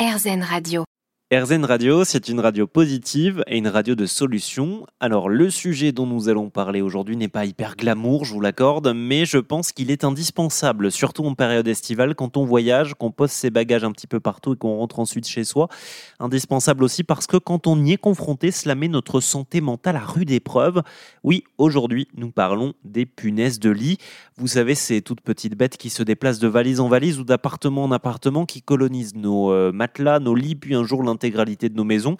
RZN Radio. RZN Radio, c'est une radio positive et une radio de solutions. Alors, le sujet dont nous allons parler aujourd'hui n'est pas hyper glamour, je vous l'accorde, mais je pense qu'il est indispensable, surtout en période estivale, quand on voyage, qu'on pose ses bagages un petit peu partout et qu'on rentre ensuite chez soi. Indispensable aussi parce que quand on y est confronté, cela met notre santé mentale à rude épreuve. Oui, aujourd'hui, nous parlons des punaises de lit. Vous savez, ces toutes petites bêtes qui se déplacent de valise en valise ou d'appartement en appartement, qui colonisent nos euh, matelas, nos lits, puis un jour l'intégralité de nos maisons.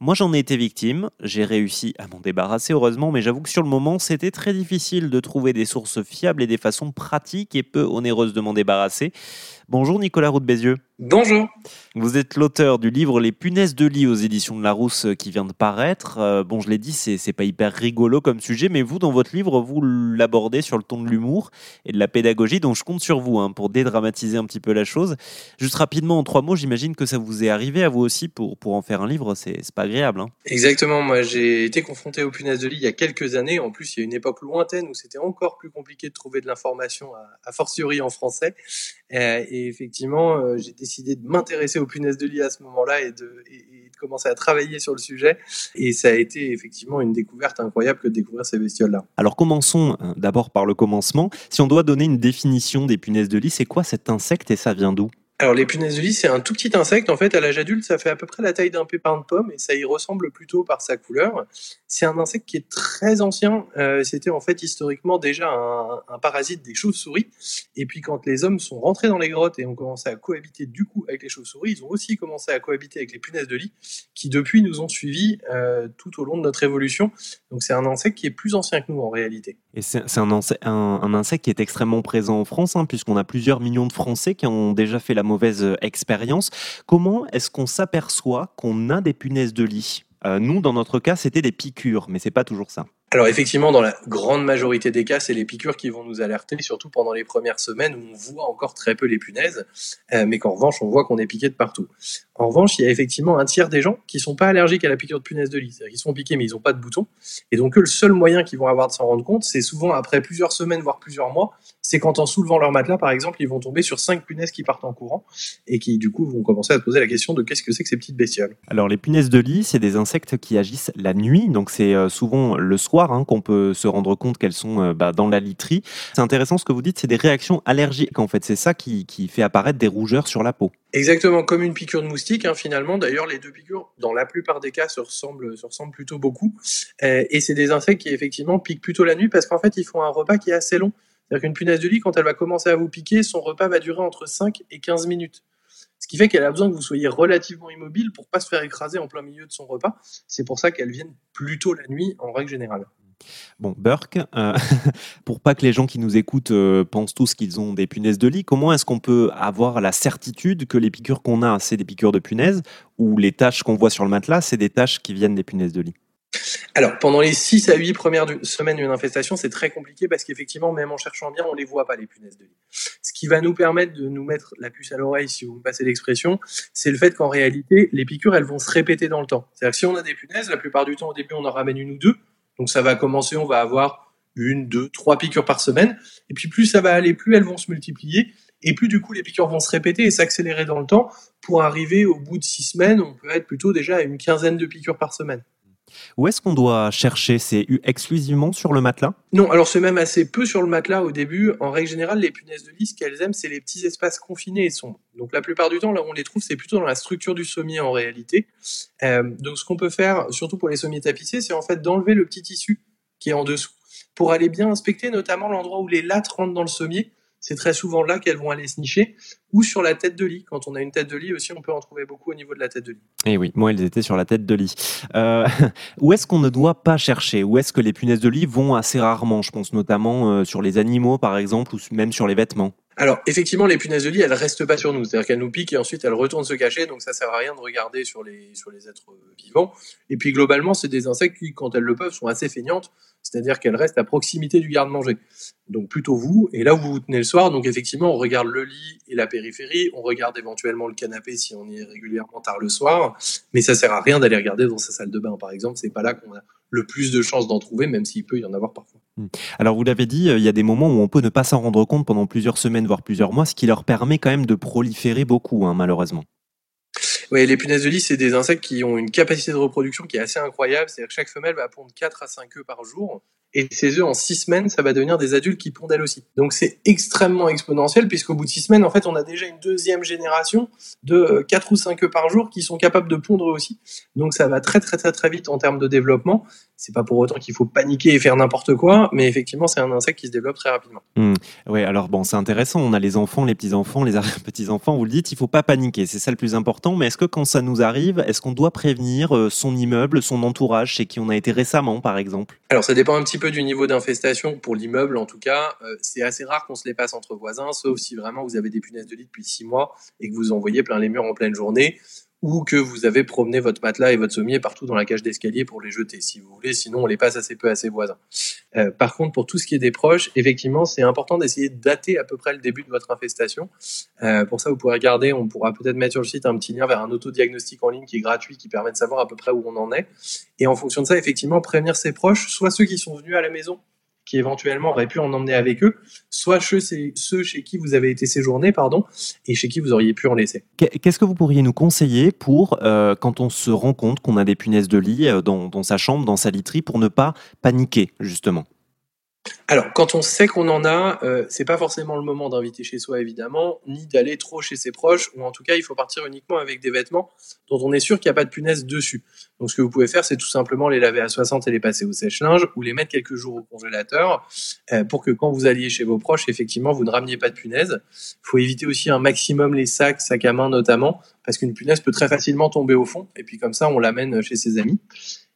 Moi, j'en ai été victime. J'ai réussi à m'en débarrasser, heureusement, mais j'avoue que sur le moment, c'était très difficile de trouver des sources fiables et des façons pratiques et peu onéreuses de m'en débarrasser. Bonjour Nicolas Roux de Bézieux. Bonjour. Vous êtes l'auteur du livre Les punaises de lit aux éditions de Larousse qui vient de paraître. Euh, bon, je l'ai dit, c'est, c'est pas hyper rigolo comme sujet, mais vous, dans votre livre, vous l'abordez sur le ton de l'humour et de la pédagogie, donc je compte sur vous hein, pour dédramatiser un petit peu la chose. Juste rapidement, en trois mots, j'imagine que ça vous est arrivé à vous aussi pour, pour en faire un livre, c'est, c'est pas agréable. Hein. Exactement, moi j'ai été confronté aux punaises de lit il y a quelques années. En plus, il y a une époque lointaine où c'était encore plus compliqué de trouver de l'information, à, fortiori en français. Euh, et effectivement, euh, j'ai décidé de m'intéresser aux punaises de lit à ce moment-là et de, de commencer à travailler sur le sujet. Et ça a été effectivement une découverte incroyable que de découvrir ces bestioles-là. Alors commençons euh, d'abord par le commencement. Si on doit donner une définition des punaises de lit, c'est quoi cet insecte et ça vient d'où? Alors les punaises de lit, c'est un tout petit insecte. En fait, à l'âge adulte, ça fait à peu près la taille d'un pépin de pomme et ça y ressemble plutôt par sa couleur. C'est un insecte qui est très ancien. Euh, C'était en fait historiquement déjà un, parasite des chauves-souris. Et puis quand les hommes sont rentrés dans les grottes et ont commencé à cohabiter du coup avec les chauves-souris, ils ont aussi commencé à cohabiter avec les punaises de lit, qui depuis nous ont suivis euh, tout au long de notre évolution. Donc c'est un insecte qui est plus ancien que nous en réalité. Et c'est un, insecte qui est extrêmement présent en France, hein, puisqu'on a plusieurs millions de Français qui ont déjà fait la mauvaise euh, expérience. Comment est-ce qu'on s'aperçoit qu'on a des punaises de lit? Euh, Nous, dans notre cas, c'était des piqûres, mais c'est pas toujours ça. Alors effectivement, dans la grande majorité des cas, c'est les piqûres qui vont nous alerter, surtout pendant les premières semaines où on voit encore très peu les punaises, euh, mais qu'en revanche, on voit qu'on est piqué de partout. En revanche, il y a effectivement un tiers des gens qui sont pas allergiques à la piqûre de punaise de lit. C'est-à-dire qu'ils sont piqués, mais ils n'ont pas de bouton. Et donc, le seul moyen qu'ils vont avoir de s'en rendre compte, c'est souvent après plusieurs semaines, voire plusieurs mois, c'est quand en soulevant leur matelas, par exemple, ils vont tomber sur cinq punaises qui partent en courant et qui, du coup, vont commencer à se poser la question de qu'est-ce que c'est que ces petites bestioles. Alors, les punaises de lit, c'est des insectes qui agissent la nuit. Donc, c'est euh, souvent le soir hein, qu'on peut se rendre compte qu'elles sont euh, bah, dans la literie. C'est intéressant ce que vous dites, c'est des réactions allergiques, en fait. C'est ça qui, fait apparaître des rougeurs sur la peau. Exactement, comme une piqûre de moustique, hein, finalement. D'ailleurs, les deux piqûres, dans la plupart des cas, se ressemblent, se ressemblent plutôt beaucoup. Euh, et c'est des insectes qui, effectivement, piquent plutôt la nuit parce qu'en fait, ils font un repas qui est assez long. C'est-à-dire qu'une punaise de lit, quand elle va commencer à vous piquer, son repas va durer entre 5 et 15 minutes. Ce qui fait qu'elle a besoin que vous soyez relativement immobile pour pas se faire écraser en plein milieu de son repas. C'est pour ça qu'elles viennent plutôt la nuit, en règle générale. Bon, Burke, euh, pour pas que les gens qui nous écoutent euh, pensent tous qu'ils ont des punaises de lit, comment est-ce qu'on peut avoir la certitude que les piqûres qu'on a, c'est des piqûres de punaises, ou les taches qu'on voit sur le matelas, c'est des taches qui viennent des punaises de lit? Alors, pendant les 6 à 8 premières semaines d'une infestation, c'est très compliqué parce qu'effectivement, même en cherchant bien, on les voit pas, les punaises de lit. Ce qui va nous permettre de nous mettre la puce à l'oreille, si vous me passez l'expression, c'est le fait qu'en réalité, les piqûres, elles vont se répéter dans le temps. C'est-à-dire que si on a des punaises, la plupart du temps, au début, on en ramène une ou deux. Donc ça va commencer, on va avoir une, deux, trois piqûres par semaine. Et puis plus ça va aller, plus elles vont se multiplier. Et plus du coup les piqûres vont se répéter et s'accélérer dans le temps pour arriver au bout de six semaines, on peut être plutôt déjà à une quinzaine de piqûres par semaine. Où est-ce qu'on doit chercher C'est exclusivement sur le matelas? Non, alors c'est même assez peu sur le matelas au début. En règle générale, les punaises de lit, ce qu'elles aiment, c'est les petits espaces confinés et sombres. Donc la plupart du temps, là où on les trouve, c'est plutôt dans la structure du sommier en réalité. Euh, donc ce qu'on peut faire, surtout pour les sommiers tapissés, c'est en fait d'enlever le petit tissu qui est en dessous pour aller bien inspecter notamment l'endroit où les lattes rentrent dans le sommier c'est très souvent là qu'elles vont aller se nicher, ou sur la tête de lit. Quand on a une tête de lit aussi, on peut en trouver beaucoup au niveau de la tête de lit. Et eh oui, moi, elles étaient sur la tête de lit. Euh, où est-ce qu'on ne doit pas chercher? Où est-ce que les punaises de lit vont assez rarement Je pense notamment euh, sur les animaux, par exemple, ou même sur les vêtements? Alors effectivement, les punaises de lit, elles restent pas sur nous, c'est-à-dire qu'elles nous piquent et ensuite elles retournent se cacher, donc ça sert à rien de regarder sur les sur les êtres vivants. Et puis globalement, c'est des insectes qui, quand elles le peuvent, sont assez feignantes, c'est-à-dire qu'elles restent à proximité du garde-manger. Donc plutôt vous, et là où vous vous tenez le soir, donc effectivement, on regarde le lit et la périphérie, on regarde éventuellement le canapé si on y est régulièrement tard le soir, mais ça sert à rien d'aller regarder dans sa salle de bain, par exemple. C'est pas là qu'on a le plus de chances d'en trouver, même s'il peut y en avoir parfois. Hmm. Alors vous l'avez dit, euh, il y a des moments où on peut ne pas s'en rendre compte pendant plusieurs semaines, voire plusieurs mois, ce qui leur permet quand même de proliférer beaucoup, hein, malheureusement. Oui, les punaises de lit, c'est des insectes qui ont une capacité de reproduction qui est assez incroyable. C'est-à-dire que chaque femelle va pondre 4 à 5 œufs par jour. Et ces œufs, en 6 semaines, ça va devenir des adultes qui pondent elles aussi. Donc c'est extrêmement exponentiel, puisqu'au bout de 6 semaines, en fait, on a déjà une deuxième génération de 4 ou 5 œufs par jour qui sont capables de pondre aussi. Donc ça va très très très très vite en termes de développement. C'est pas pour autant qu'il faut paniquer et faire n'importe quoi, mais effectivement, c'est un insecte qui se développe très rapidement. Mmh. Oui, alors bon, c'est intéressant. On a les enfants, les petits-enfants, les petits-enfants. Vous le dites, il faut pas paniquer. C'est ça le plus important. Mais est-ce que quand ça nous arrive, est-ce qu'on doit prévenir euh, son immeuble, son entourage, chez qui on a été récemment, par exemple? Alors ça dépend un petit peu du niveau d'infestation. Pour l'immeuble, en tout cas, euh, c'est assez rare qu'on se les passe entre voisins, sauf si vraiment vous avez des punaises de lit depuis six mois et que vous envoyez plein les murs en pleine journée ou que vous avez promené votre matelas et votre sommier partout dans la cage d'escalier pour les jeter, si vous voulez. Sinon, on les passe assez peu à ses voisins. Euh, par contre, pour tout ce qui est des proches, effectivement, c'est important d'essayer de dater à peu près le début de votre infestation. Euh, pour ça, vous pourrez regarder, on pourra peut-être mettre sur le site un petit lien vers un autodiagnostic en ligne qui est gratuit, qui permet de savoir à peu près où on en est. Et en fonction de ça, effectivement, prévenir ses proches, soit ceux qui sont venus à la maison qui éventuellement auraient pu en emmener avec eux, soit ceux, ceux chez qui vous avez été séjourné, pardon, et chez qui vous auriez pu en laisser. Qu'est-ce que vous pourriez nous conseiller pour, euh, quand on se rend compte qu'on a des punaises de lit euh, dans, dans sa chambre, dans sa literie, pour ne pas paniquer, justement? Alors, quand on sait qu'on en a, euh, c'est pas forcément le moment d'inviter chez soi, évidemment, ni d'aller trop chez ses proches, ou en tout cas, il faut partir uniquement avec des vêtements dont on est sûr qu'il n'y a pas de punaise dessus. Donc, ce que vous pouvez faire, c'est tout simplement les laver à 60 et les passer au sèche-linge, ou les mettre quelques jours au congélateur, euh, pour que quand vous alliez chez vos proches, effectivement, vous ne rameniez pas de punaise. Il faut éviter aussi un maximum les sacs, sacs à main notamment, parce qu'une punaise peut très facilement tomber au fond, et puis comme ça, on l'amène chez ses amis.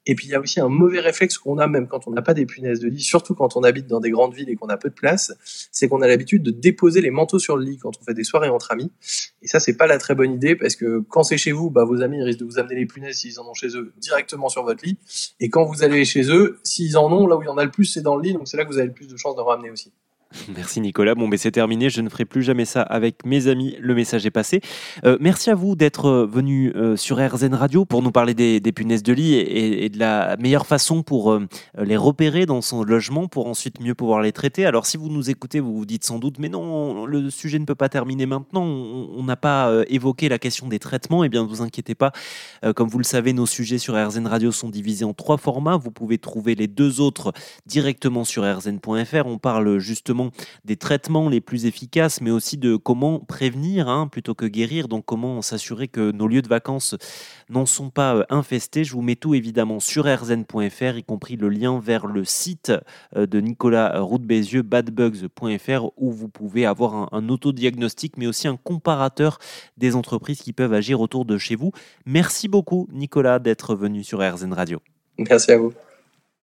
Et puis il y a aussi un mauvais réflexe qu'on a même quand on n'a pas des punaises de lit, surtout quand on habite dans des grandes villes et qu'on a peu de place, c'est qu'on a l'habitude de déposer les manteaux sur le lit quand on fait des soirées entre amis. Et ça, c'est pas la très bonne idée parce que quand c'est chez vous, bah, vos amis risquent de vous amener les punaises s'ils en ont chez eux directement sur votre lit. Et quand vous allez chez eux, s'ils en ont, là où il y en a le plus, c'est dans le lit, donc c'est là que vous avez le plus de chances de ramener aussi. Merci Nicolas. Bon, mais c'est terminé. Je ne ferai plus jamais ça avec mes amis. Le message est passé. Euh, merci à vous d'être euh, venu euh, sur RZN Radio pour nous parler des, punaises de lit et, de la meilleure façon pour les repérer dans son logement pour ensuite mieux pouvoir les traiter. Alors, si vous nous écoutez, vous vous dites sans doute, mais non, le sujet ne peut pas terminer maintenant. On n'a pas évoqué la question des traitements. Eh bien, ne vous inquiétez pas. comme vous le savez, nos sujets sur RZN Radio sont divisés en trois formats. Vous pouvez trouver les deux autres directement sur rzn.fr. On parle justement des traitements les plus efficaces, mais aussi de comment prévenir hein, plutôt que guérir. Donc comment s'assurer que nos lieux de vacances n'en sont pas euh, infestés. Je vous mets tout évidemment sur rzn.fr, y compris le lien vers le site euh, de Nicolas Roux Bézieux, badbugs.fr, où vous pouvez avoir un, un autodiagnostic, mais aussi un comparateur des entreprises qui peuvent agir autour de chez vous. Merci beaucoup Nicolas d'être venu sur RZN Radio. Merci à vous.